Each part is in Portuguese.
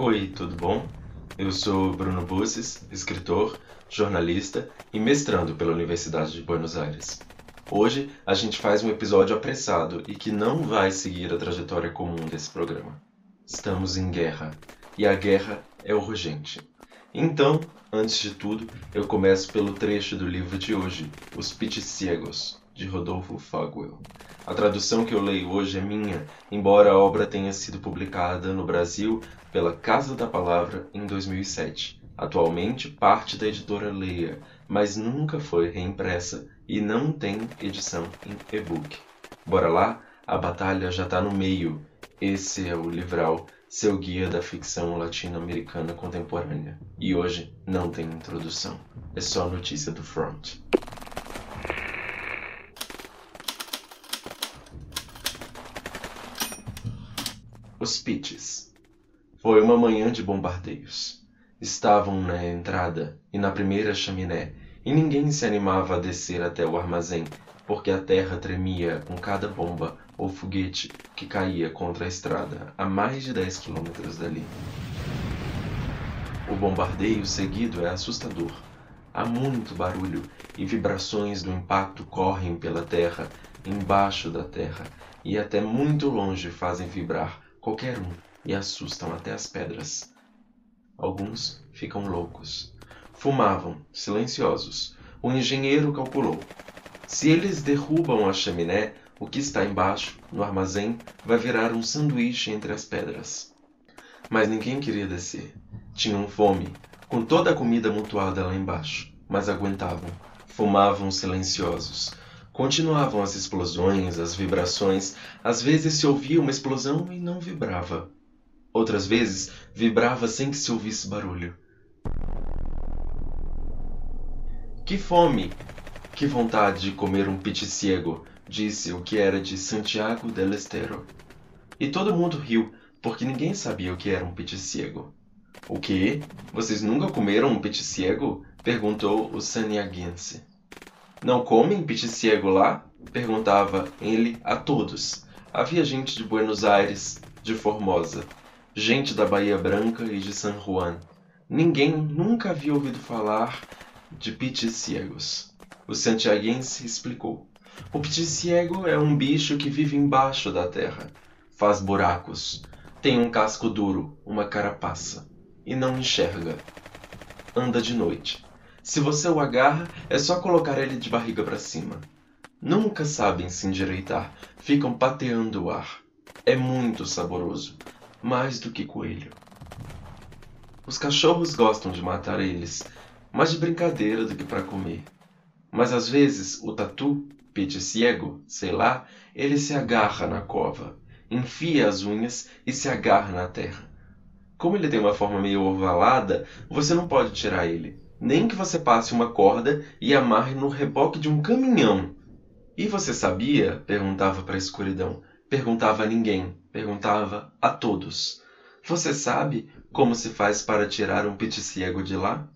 Oi, tudo bom? Eu sou Bruno Busses, escritor, jornalista e mestrando pela Universidade de Buenos Aires. Hoje a gente faz um episódio apressado e que não vai seguir a trajetória comum desse programa. Estamos em guerra e a guerra é urgente. Então, antes de tudo, eu começo pelo trecho do livro de hoje, Os Piticiegos, de Rodolfo Fogwell. A tradução que eu leio hoje é minha, embora a obra tenha sido publicada no Brasil pela Casa da Palavra em 2007. Atualmente parte da editora Leia, mas nunca foi reimpressa e não tem edição em e-book. Bora lá? A batalha já está no meio. Esse é o Livral seu guia da ficção latino-americana contemporânea. E hoje não tem introdução, é só notícia do front. Os pitches. Foi uma manhã de bombardeios. Estavam na entrada e na primeira chaminé, e ninguém se animava a descer até o armazém, porque a terra tremia com cada bomba ou foguete que caía contra a estrada a mais de 10 quilômetros dali. O bombardeio seguido é assustador. Há muito barulho e vibrações do impacto correm pela terra, embaixo da terra, e até muito longe fazem vibrar qualquer um e assustam até as pedras. Alguns ficam loucos. Fumavam, silenciosos. O engenheiro calculou se eles derrubam a chaminé, o que está embaixo, no armazém, vai virar um sanduíche entre as pedras. Mas ninguém queria descer. Tinham fome, com toda a comida amontoada lá embaixo, mas aguentavam. Fumavam silenciosos. Continuavam as explosões, as vibrações. Às vezes se ouvia uma explosão e não vibrava. Outras vezes vibrava sem que se ouvisse barulho. Que fome! Que vontade de comer um piticiego, disse o que era de Santiago del Estero. E todo mundo riu, porque ninguém sabia o que era um piticiego. O quê? Vocês nunca comeram um piticiego? perguntou o saniaguense. Não comem piticiego lá? perguntava ele a todos. Havia gente de Buenos Aires, de Formosa, gente da Bahia Branca e de San Juan. Ninguém nunca havia ouvido falar de piticiegos. O santiaguense explicou. O piticiego é um bicho que vive embaixo da terra. Faz buracos. Tem um casco duro, uma carapaça. E não enxerga. Anda de noite. Se você o agarra, é só colocar ele de barriga para cima. Nunca sabem se endireitar, ficam pateando o ar. É muito saboroso, mais do que coelho. Os cachorros gostam de matar eles, mais de brincadeira do que para comer. Mas às vezes o tatu, pete ciego, sei lá, ele se agarra na cova, enfia as unhas e se agarra na terra. Como ele tem uma forma meio ovalada, você não pode tirar ele, nem que você passe uma corda e amarre no reboque de um caminhão. E você sabia? perguntava para a escuridão. Perguntava a ninguém, perguntava a todos. Você sabe como se faz para tirar um piticiego de lá?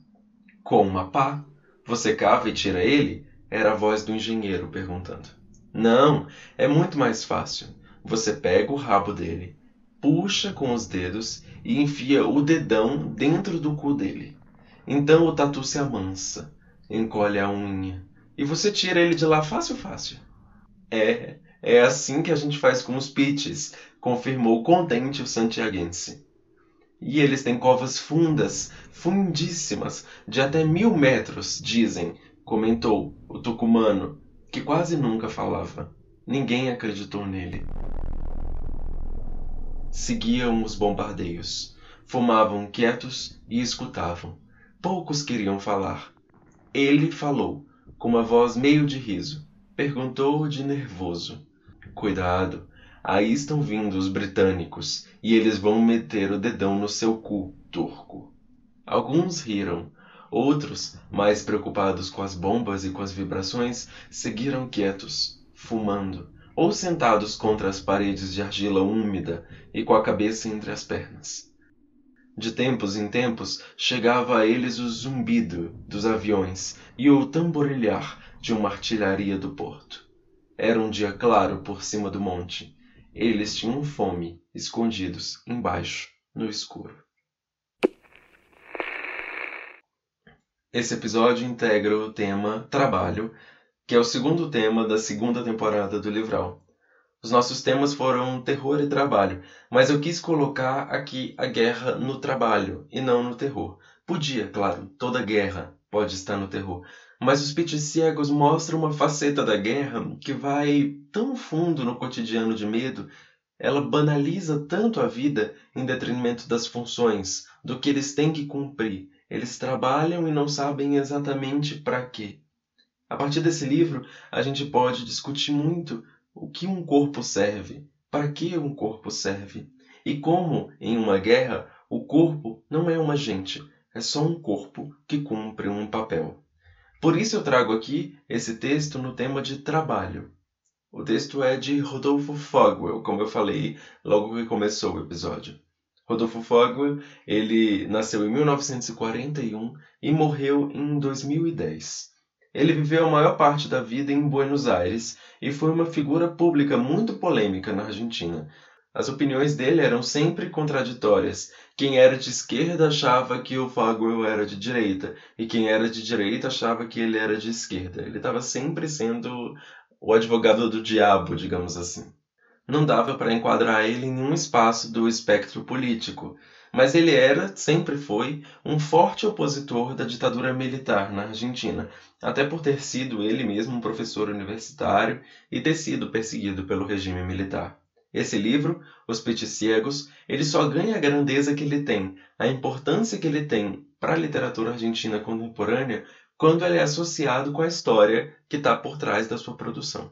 Com uma pá. Você cava e tira ele? Era a voz do engenheiro perguntando. Não, é muito mais fácil. Você pega o rabo dele, puxa com os dedos e enfia o dedão dentro do cu dele. Então o tatu se amansa, encolhe a unha e você tira ele de lá fácil, fácil. É, é assim que a gente faz com os pitches, confirmou contente o santiaguense. E eles têm covas fundas, fundíssimas, de até mil metros, dizem, comentou o tucumano, que quase nunca falava. Ninguém acreditou nele. Seguiam os bombardeios. Fumavam quietos e escutavam. Poucos queriam falar. Ele falou, com uma voz meio de riso. Perguntou de nervoso. Cuidado, Aí estão vindo os britânicos e eles vão meter o dedão no seu cu, turco. Alguns riram. Outros, mais preocupados com as bombas e com as vibrações, seguiram quietos, fumando, ou sentados contra as paredes de argila úmida e com a cabeça entre as pernas. De tempos em tempos chegava a eles o zumbido dos aviões e o tamborilhar de uma artilharia do porto. Era um dia claro por cima do monte. Eles tinham fome, escondidos embaixo, no escuro. Esse episódio integra o tema Trabalho, que é o segundo tema da segunda temporada do Livral. Os nossos temas foram terror e trabalho, mas eu quis colocar aqui a guerra no trabalho e não no terror. Podia, claro, toda guerra pode estar no terror, mas os Pit Ciegos mostram uma faceta da guerra que vai tão fundo no cotidiano de medo, ela banaliza tanto a vida em detrimento das funções, do que eles têm que cumprir. Eles trabalham e não sabem exatamente para quê. A partir desse livro, a gente pode discutir muito o que um corpo serve, para que um corpo serve, e como, em uma guerra, o corpo não é uma gente, é só um corpo que cumpre um papel. Por isso eu trago aqui esse texto no tema de trabalho. O texto é de Rodolfo Fogwell, como eu falei logo que começou o episódio. Rodolfo Fogwell, ele nasceu em 1941 e morreu em 2010. Ele viveu a maior parte da vida em Buenos Aires e foi uma figura pública muito polêmica na Argentina. As opiniões dele eram sempre contraditórias. Quem era de esquerda achava que o Fogwell era de direita, e quem era de direita achava que ele era de esquerda. Ele estava sempre sendo o advogado do diabo, digamos assim. Não dava para enquadrar ele em nenhum espaço do espectro político, mas ele era, sempre foi, um forte opositor da ditadura militar na Argentina, até por ter sido ele mesmo um professor universitário e ter sido perseguido pelo regime militar. Esse livro, Os Peticiegos, ele só ganha a grandeza que ele tem, a importância que ele tem para a literatura argentina contemporânea quando ele é associado com a história que está por trás da sua produção.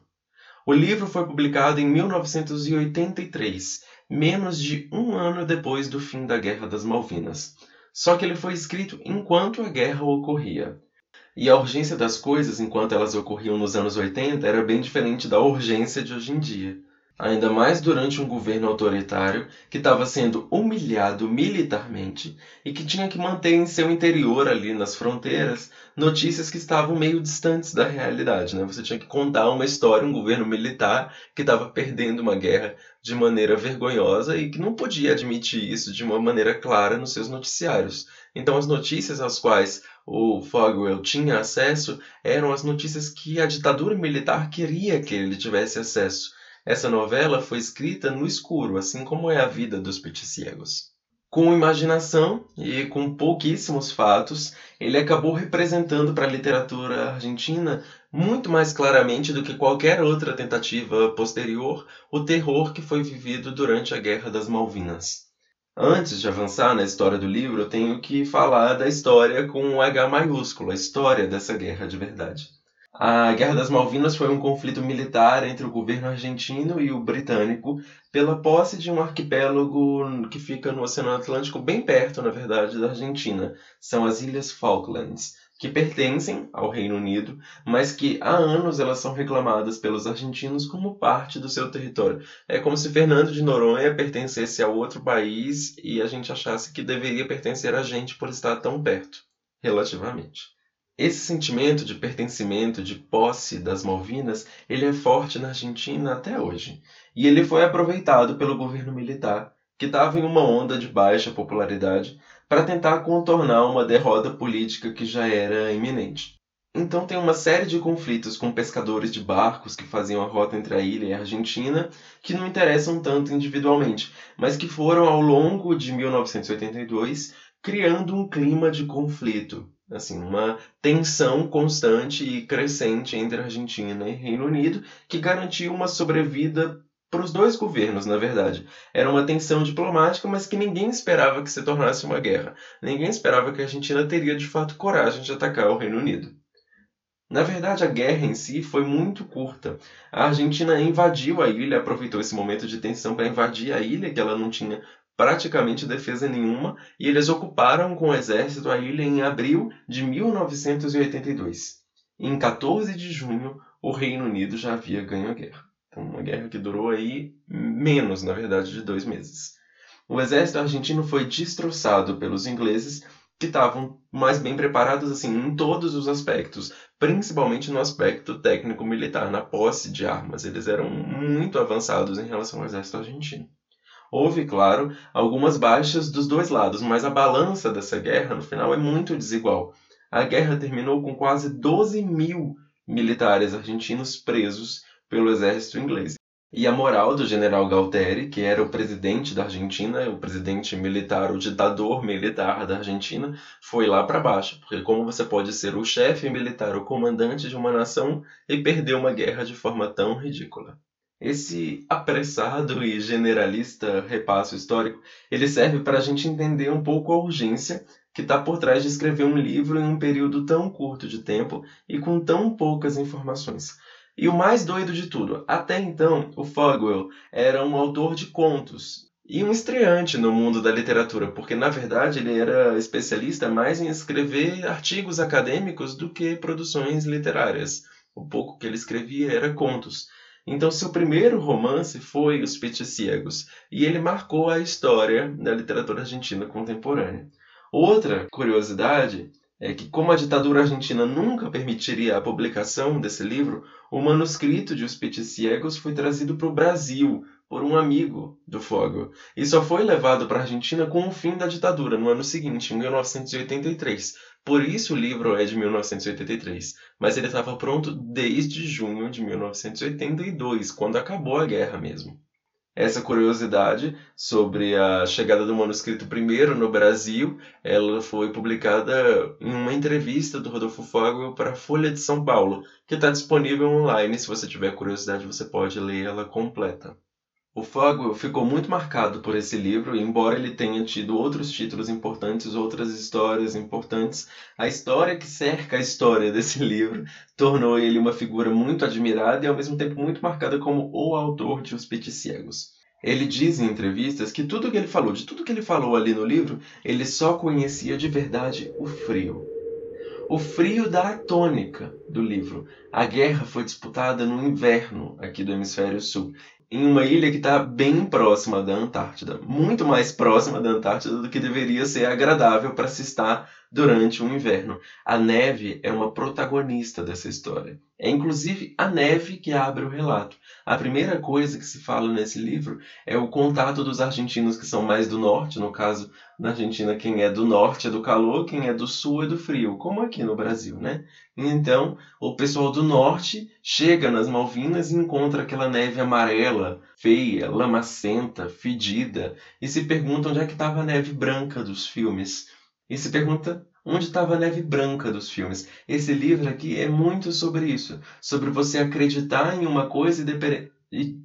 O livro foi publicado em 1983 menos de um ano depois do fim da Guerra das Malvinas. Só que ele foi escrito enquanto a guerra ocorria. E a urgência das coisas enquanto elas ocorriam nos anos 80 era bem diferente da urgência de hoje em dia ainda mais durante um governo autoritário que estava sendo humilhado militarmente e que tinha que manter em seu interior, ali nas fronteiras, notícias que estavam meio distantes da realidade. Né? Você tinha que contar uma história, um governo militar que estava perdendo uma guerra de maneira vergonhosa e que não podia admitir isso de uma maneira clara nos seus noticiários. Então, as notícias às quais o Fogwell tinha acesso eram as notícias que a ditadura militar queria que ele tivesse acesso essa novela foi escrita no escuro, assim como é a vida dos peticiegos. Com imaginação e com pouquíssimos fatos, ele acabou representando para a literatura argentina muito mais claramente do que qualquer outra tentativa posterior o terror que foi vivido durante a Guerra das Malvinas. Antes de avançar na história do livro, eu tenho que falar da história com um H maiúsculo, a história dessa guerra de verdade. A Guerra das Malvinas foi um conflito militar entre o governo argentino e o britânico pela posse de um arquipélago que fica no Oceano Atlântico, bem perto, na verdade, da Argentina. São as Ilhas Falklands, que pertencem ao Reino Unido, mas que há anos elas são reclamadas pelos argentinos como parte do seu território. É como se Fernando de Noronha pertencesse a outro país e a gente achasse que deveria pertencer a gente por estar tão perto, relativamente. Esse sentimento de pertencimento, de posse das Malvinas, ele é forte na Argentina até hoje. E ele foi aproveitado pelo governo militar, que estava em uma onda de baixa popularidade, para tentar contornar uma derrota política que já era iminente. Então tem uma série de conflitos com pescadores de barcos que faziam a rota entre a ilha e a Argentina, que não interessam tanto individualmente, mas que foram ao longo de 1982 criando um clima de conflito, assim, uma tensão constante e crescente entre Argentina e Reino Unido, que garantiu uma sobrevida para os dois governos, na verdade. Era uma tensão diplomática, mas que ninguém esperava que se tornasse uma guerra. Ninguém esperava que a Argentina teria de fato coragem de atacar o Reino Unido. Na verdade, a guerra em si foi muito curta. A Argentina invadiu a ilha, aproveitou esse momento de tensão para invadir a ilha, que ela não tinha praticamente defesa nenhuma, e eles ocuparam com o exército a ilha em abril de 1982. Em 14 de junho, o Reino Unido já havia ganho a guerra. Então, uma guerra que durou aí menos, na verdade, de dois meses. O exército argentino foi destroçado pelos ingleses, que estavam mais bem preparados assim em todos os aspectos, principalmente no aspecto técnico-militar, na posse de armas. Eles eram muito avançados em relação ao exército argentino. Houve, claro, algumas baixas dos dois lados, mas a balança dessa guerra, no final, é muito desigual. a guerra terminou com quase 12 mil militares argentinos presos pelo exército inglês. E a moral do general Galtieri, que era o presidente da Argentina, o presidente militar, o ditador militar da Argentina, foi lá para baixo. Porque como você pode ser o chefe militar, o comandante de uma nação e perder uma guerra de forma tão ridícula? Esse apressado e generalista repasso histórico, ele serve para a gente entender um pouco a urgência que está por trás de escrever um livro em um período tão curto de tempo e com tão poucas informações. E o mais doido de tudo, até então, o Fogwell era um autor de contos e um estreante no mundo da literatura, porque na verdade ele era especialista mais em escrever artigos acadêmicos do que produções literárias. O pouco que ele escrevia era contos. Então, seu primeiro romance foi Os Peticiegos, e ele marcou a história da literatura argentina contemporânea. Outra curiosidade é que, como a ditadura argentina nunca permitiria a publicação desse livro, o manuscrito de Os Peticiegos foi trazido para o Brasil por um amigo do Fogo e só foi levado para a Argentina com o fim da ditadura, no ano seguinte, em 1983. Por isso o livro é de 1983, mas ele estava pronto desde junho de 1982, quando acabou a guerra mesmo essa curiosidade sobre a chegada do manuscrito primeiro no Brasil, ela foi publicada em uma entrevista do Rodolfo Fogel para a Folha de São Paulo, que está disponível online. Se você tiver curiosidade, você pode ler ela completa. O Fogel ficou muito marcado por esse livro, embora ele tenha tido outros títulos importantes, outras histórias importantes, a história que cerca a história desse livro tornou ele uma figura muito admirada e ao mesmo tempo muito marcada como o autor de Os Peticiegos. Ele diz em entrevistas que tudo que ele falou, de tudo que ele falou ali no livro, ele só conhecia de verdade o frio. O frio da tônica do livro. A guerra foi disputada no inverno aqui do hemisfério sul em uma ilha que está bem próxima da Antártida, muito mais próxima da Antártida do que deveria ser agradável para se estar durante um inverno. A neve é uma protagonista dessa história. É inclusive a neve que abre o relato. A primeira coisa que se fala nesse livro é o contato dos argentinos que são mais do norte, no caso na Argentina quem é do norte é do calor, quem é do sul é do frio, como aqui no Brasil, né? Então, o pessoal do norte chega nas Malvinas e encontra aquela neve amarela, feia, lamacenta, fedida, e se pergunta onde é que estava a neve branca dos filmes. E se pergunta onde estava a neve branca dos filmes. Esse livro aqui é muito sobre isso, sobre você acreditar em uma coisa e,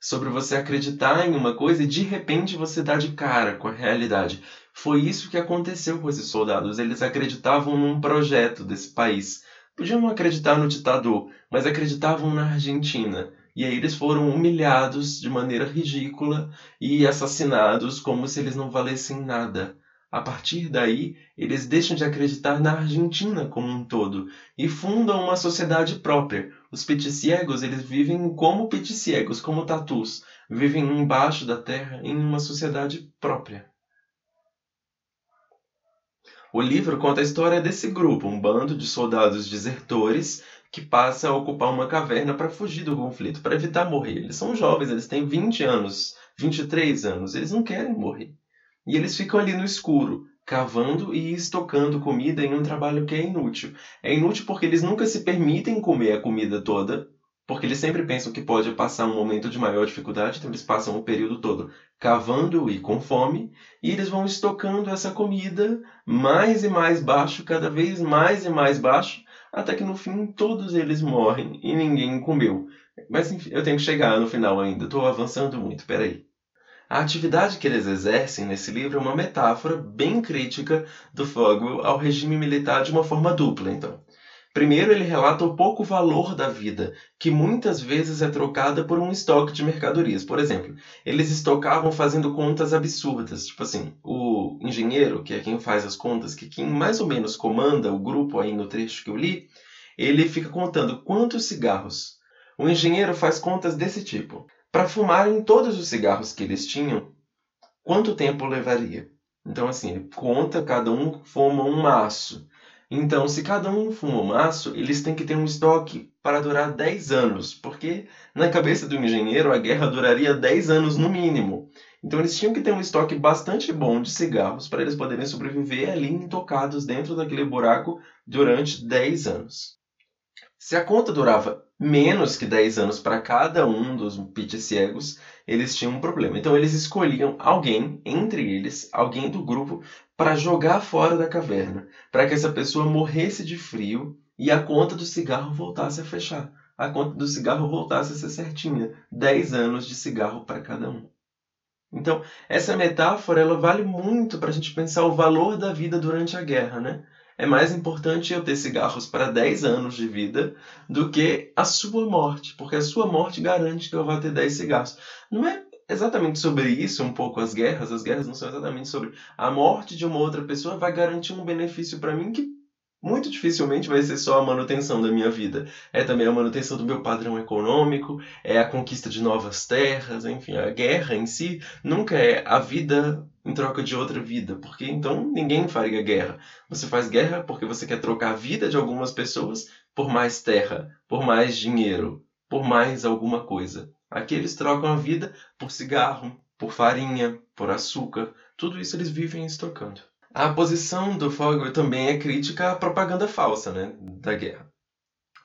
sobre você acreditar em uma coisa e de repente você dá de cara com a realidade. Foi isso que aconteceu com esses soldados. Eles acreditavam num projeto desse país. Podiam acreditar no ditador, mas acreditavam na Argentina. E aí eles foram humilhados de maneira ridícula e assassinados como se eles não valessem nada. A partir daí, eles deixam de acreditar na Argentina como um todo e fundam uma sociedade própria. Os peticiegos, eles vivem como peticiegos, como tatus, vivem embaixo da terra em uma sociedade própria. O livro conta a história desse grupo, um bando de soldados desertores que passa a ocupar uma caverna para fugir do conflito, para evitar morrer. Eles são jovens, eles têm 20 anos, 23 anos, eles não querem morrer. E eles ficam ali no escuro, cavando e estocando comida em um trabalho que é inútil. É inútil porque eles nunca se permitem comer a comida toda, porque eles sempre pensam que pode passar um momento de maior dificuldade, então eles passam o período todo cavando e com fome, e eles vão estocando essa comida mais e mais baixo, cada vez mais e mais baixo, até que no fim todos eles morrem e ninguém comeu. Mas enfim, eu tenho que chegar no final ainda, estou avançando muito, peraí. A atividade que eles exercem nesse livro é uma metáfora bem crítica do Fogel ao regime militar de uma forma dupla, então. Primeiro, ele relata o pouco valor da vida, que muitas vezes é trocada por um estoque de mercadorias. Por exemplo, eles estocavam fazendo contas absurdas. Tipo assim, o engenheiro, que é quem faz as contas, que quem mais ou menos comanda o grupo aí no trecho que eu li, ele fica contando quantos cigarros. O engenheiro faz contas desse tipo para fumarem todos os cigarros que eles tinham, quanto tempo levaria? Então, assim, ele conta, cada um fuma um maço. Então, se cada um fuma um maço, eles têm que ter um estoque para durar 10 anos, porque na cabeça do engenheiro a guerra duraria 10 anos no mínimo. Então eles tinham que ter um estoque bastante bom de cigarros para eles poderem sobreviver ali intocados dentro daquele buraco durante 10 anos. Se a conta durava menos que 10 anos para cada um dos pit cegos, eles tinham um problema. Então eles escolhiam alguém, entre eles, alguém do grupo, para jogar fora da caverna, para que essa pessoa morresse de frio e a conta do cigarro voltasse a fechar. A conta do cigarro voltasse a ser certinha. 10 anos de cigarro para cada um. Então, essa metáfora ela vale muito para a gente pensar o valor da vida durante a guerra, né? É mais importante eu ter cigarros para 10 anos de vida do que a sua morte, porque a sua morte garante que eu vou ter 10 cigarros. Não é exatamente sobre isso um pouco as guerras, as guerras não são exatamente sobre a morte de uma outra pessoa vai garantir um benefício para mim que muito dificilmente vai ser só a manutenção da minha vida. É também a manutenção do meu padrão econômico, é a conquista de novas terras, enfim, a guerra em si nunca é a vida em troca de outra vida, porque então ninguém faria guerra. Você faz guerra porque você quer trocar a vida de algumas pessoas por mais terra, por mais dinheiro, por mais alguma coisa. Aqui eles trocam a vida por cigarro, por farinha, por açúcar, tudo isso eles vivem estocando. A posição do Fogel também é crítica à propaganda falsa né, da guerra.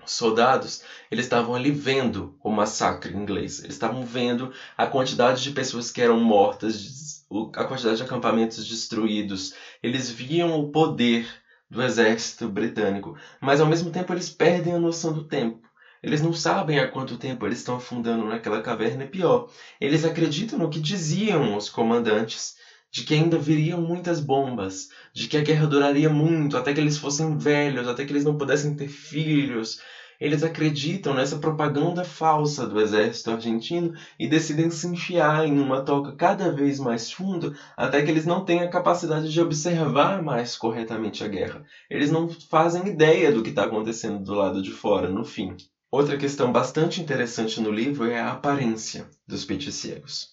Os soldados eles estavam ali vendo o massacre inglês, eles estavam vendo a quantidade de pessoas que eram mortas, a quantidade de acampamentos destruídos, eles viam o poder do exército britânico, mas ao mesmo tempo eles perdem a noção do tempo. Eles não sabem há quanto tempo eles estão afundando naquela caverna e pior, eles acreditam no que diziam os comandantes de que ainda viriam muitas bombas, de que a guerra duraria muito, até que eles fossem velhos, até que eles não pudessem ter filhos. Eles acreditam nessa propaganda falsa do exército argentino e decidem se enfiar em uma toca cada vez mais fundo até que eles não tenham a capacidade de observar mais corretamente a guerra. Eles não fazem ideia do que está acontecendo do lado de fora, no fim. Outra questão bastante interessante no livro é a aparência dos peticegos.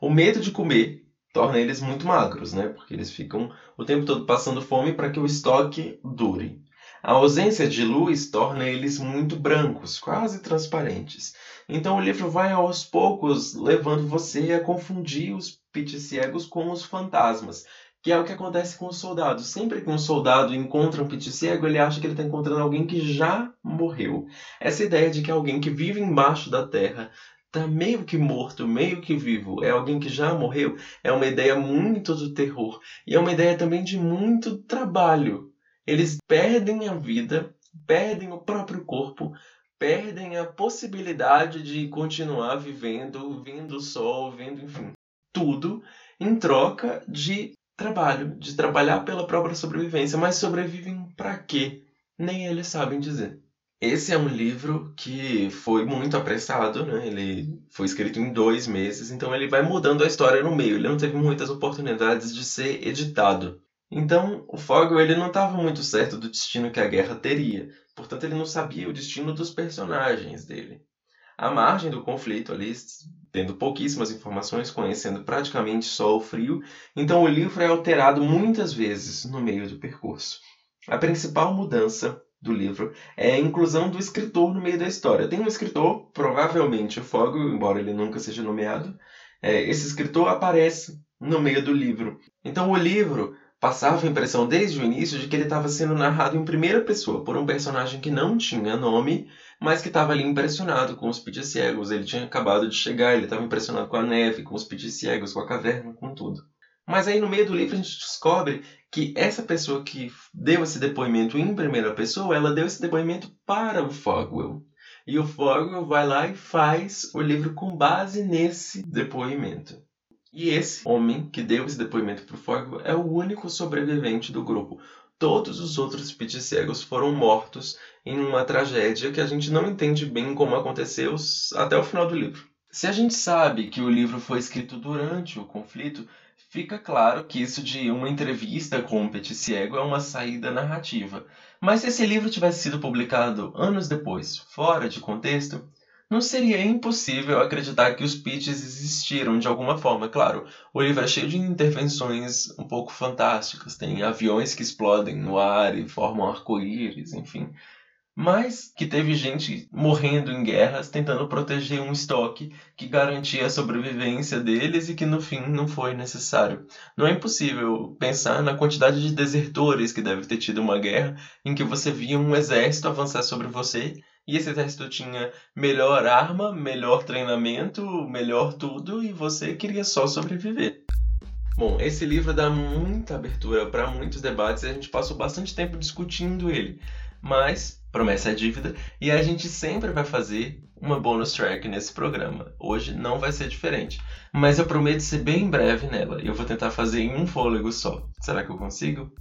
O medo de comer torna eles muito magros, né? Porque eles ficam o tempo todo passando fome para que o estoque dure. A ausência de luz torna eles muito brancos, quase transparentes. Então o livro vai aos poucos levando você a confundir os piticiegos com os fantasmas, que é o que acontece com os soldados. Sempre que um soldado encontra um piticiego, ele acha que ele está encontrando alguém que já morreu. Essa ideia de que alguém que vive embaixo da terra tá meio que morto, meio que vivo, é alguém que já morreu, é uma ideia muito do terror. E é uma ideia também de muito trabalho. Eles perdem a vida, perdem o próprio corpo, perdem a possibilidade de continuar vivendo, vendo o sol, vendo, enfim, tudo em troca de trabalho, de trabalhar pela própria sobrevivência. Mas sobrevivem para quê? Nem eles sabem dizer. Esse é um livro que foi muito apressado, né? Ele foi escrito em dois meses, então ele vai mudando a história no meio. Ele não teve muitas oportunidades de ser editado. Então, o Fogel ele não estava muito certo do destino que a guerra teria. Portanto, ele não sabia o destino dos personagens dele. À margem do conflito ali, tendo pouquíssimas informações, conhecendo praticamente só o frio, então o livro é alterado muitas vezes no meio do percurso. A principal mudança do livro é a inclusão do escritor no meio da história. Tem um escritor, provavelmente o Fogo, embora ele nunca seja nomeado, é, esse escritor aparece no meio do livro. Então o livro passava a impressão desde o início de que ele estava sendo narrado em primeira pessoa por um personagem que não tinha nome, mas que estava ali impressionado com os pit cegos. Ele tinha acabado de chegar, ele estava impressionado com a neve, com os pit cegos, com a caverna, com tudo. Mas aí no meio do livro a gente descobre que essa pessoa que deu esse depoimento em primeira pessoa, ela deu esse depoimento para o Fogwell. E o Fogwell vai lá e faz o livro com base nesse depoimento. E esse homem que deu esse depoimento para o Fogwell é o único sobrevivente do grupo. Todos os outros pit cegos foram mortos em uma tragédia que a gente não entende bem como aconteceu até o final do livro. Se a gente sabe que o livro foi escrito durante o conflito, fica claro que isso de uma entrevista com um petit cego é uma saída narrativa. Mas se esse livro tivesse sido publicado anos depois, fora de contexto, não seria impossível acreditar que os pits existiram de alguma forma. Claro, o livro é cheio de intervenções um pouco fantásticas. Tem aviões que explodem no ar e formam arco-íris, enfim. Mas que teve gente morrendo em guerras tentando proteger um estoque que garantia a sobrevivência deles e que no fim não foi necessário. Não é impossível pensar na quantidade de desertores que deve ter tido uma guerra em que você via um exército avançar sobre você e esse exército tinha melhor arma, melhor treinamento, melhor tudo e você queria só sobreviver. Bom, esse livro dá muita abertura para muitos debates e a gente passou bastante tempo discutindo ele. Mas promessa é dívida e a gente sempre vai fazer uma bonus track nesse programa. Hoje não vai ser diferente, mas eu prometo ser bem breve nela e eu vou tentar fazer em um fôlego só. Será que eu consigo?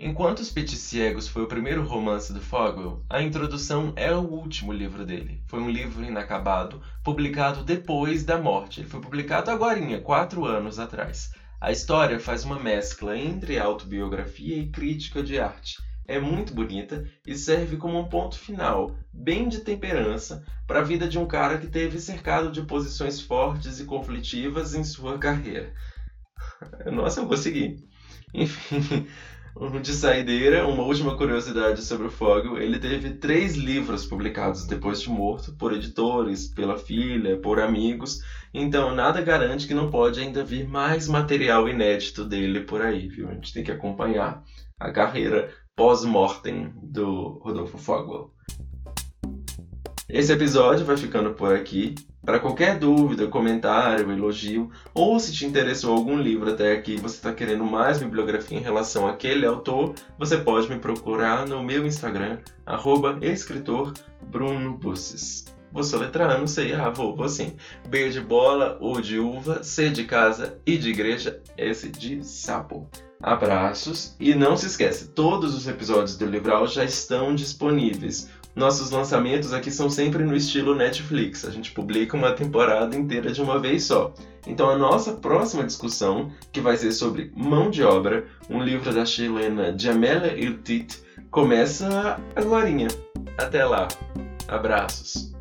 Enquanto Os Pits Ciegos foi o primeiro romance do Fogel, a introdução é o último livro dele. Foi um livro inacabado, publicado depois da morte. Ele foi publicado agora, quatro anos atrás. A história faz uma mescla entre autobiografia e crítica de arte é muito bonita e serve como um ponto final, bem de temperança, para a vida de um cara que teve cercado de posições fortes e conflitivas em sua carreira. Nossa, eu consegui. Enfim, de saideira, uma última curiosidade sobre o Fogel, ele teve três livros publicados depois de morto, por editores, pela filha, por amigos, então nada garante que não pode ainda vir mais material inédito dele por aí, viu? A gente tem que acompanhar a carreira pós-mortem do Rodolfo Fogwell. Esse episódio vai ficando por aqui. Para qualquer dúvida, comentário, elogio, ou se te interessou algum livro até aqui e você está querendo mais bibliografia em relação àquele autor, você pode me procurar no meu Instagram, arroba escritor Bruno Busses. Vou soletrar, não sei, ah, vou, vou sim. B de bola, U de uva, C de casa, I de igreja, S de sapo. Abraços e não se esquece, todos os episódios do Livral já estão disponíveis. Nossos lançamentos aqui são sempre no estilo Netflix, a gente publica uma temporada inteira de uma vez só. Então a nossa próxima discussão, que vai ser sobre Mão de Obra, um livro da chilena Jamela Iltit, começa agora. Até lá. Abraços.